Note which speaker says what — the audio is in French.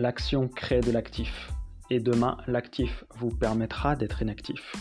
Speaker 1: L'action crée de l'actif. Et demain, l'actif vous permettra d'être inactif.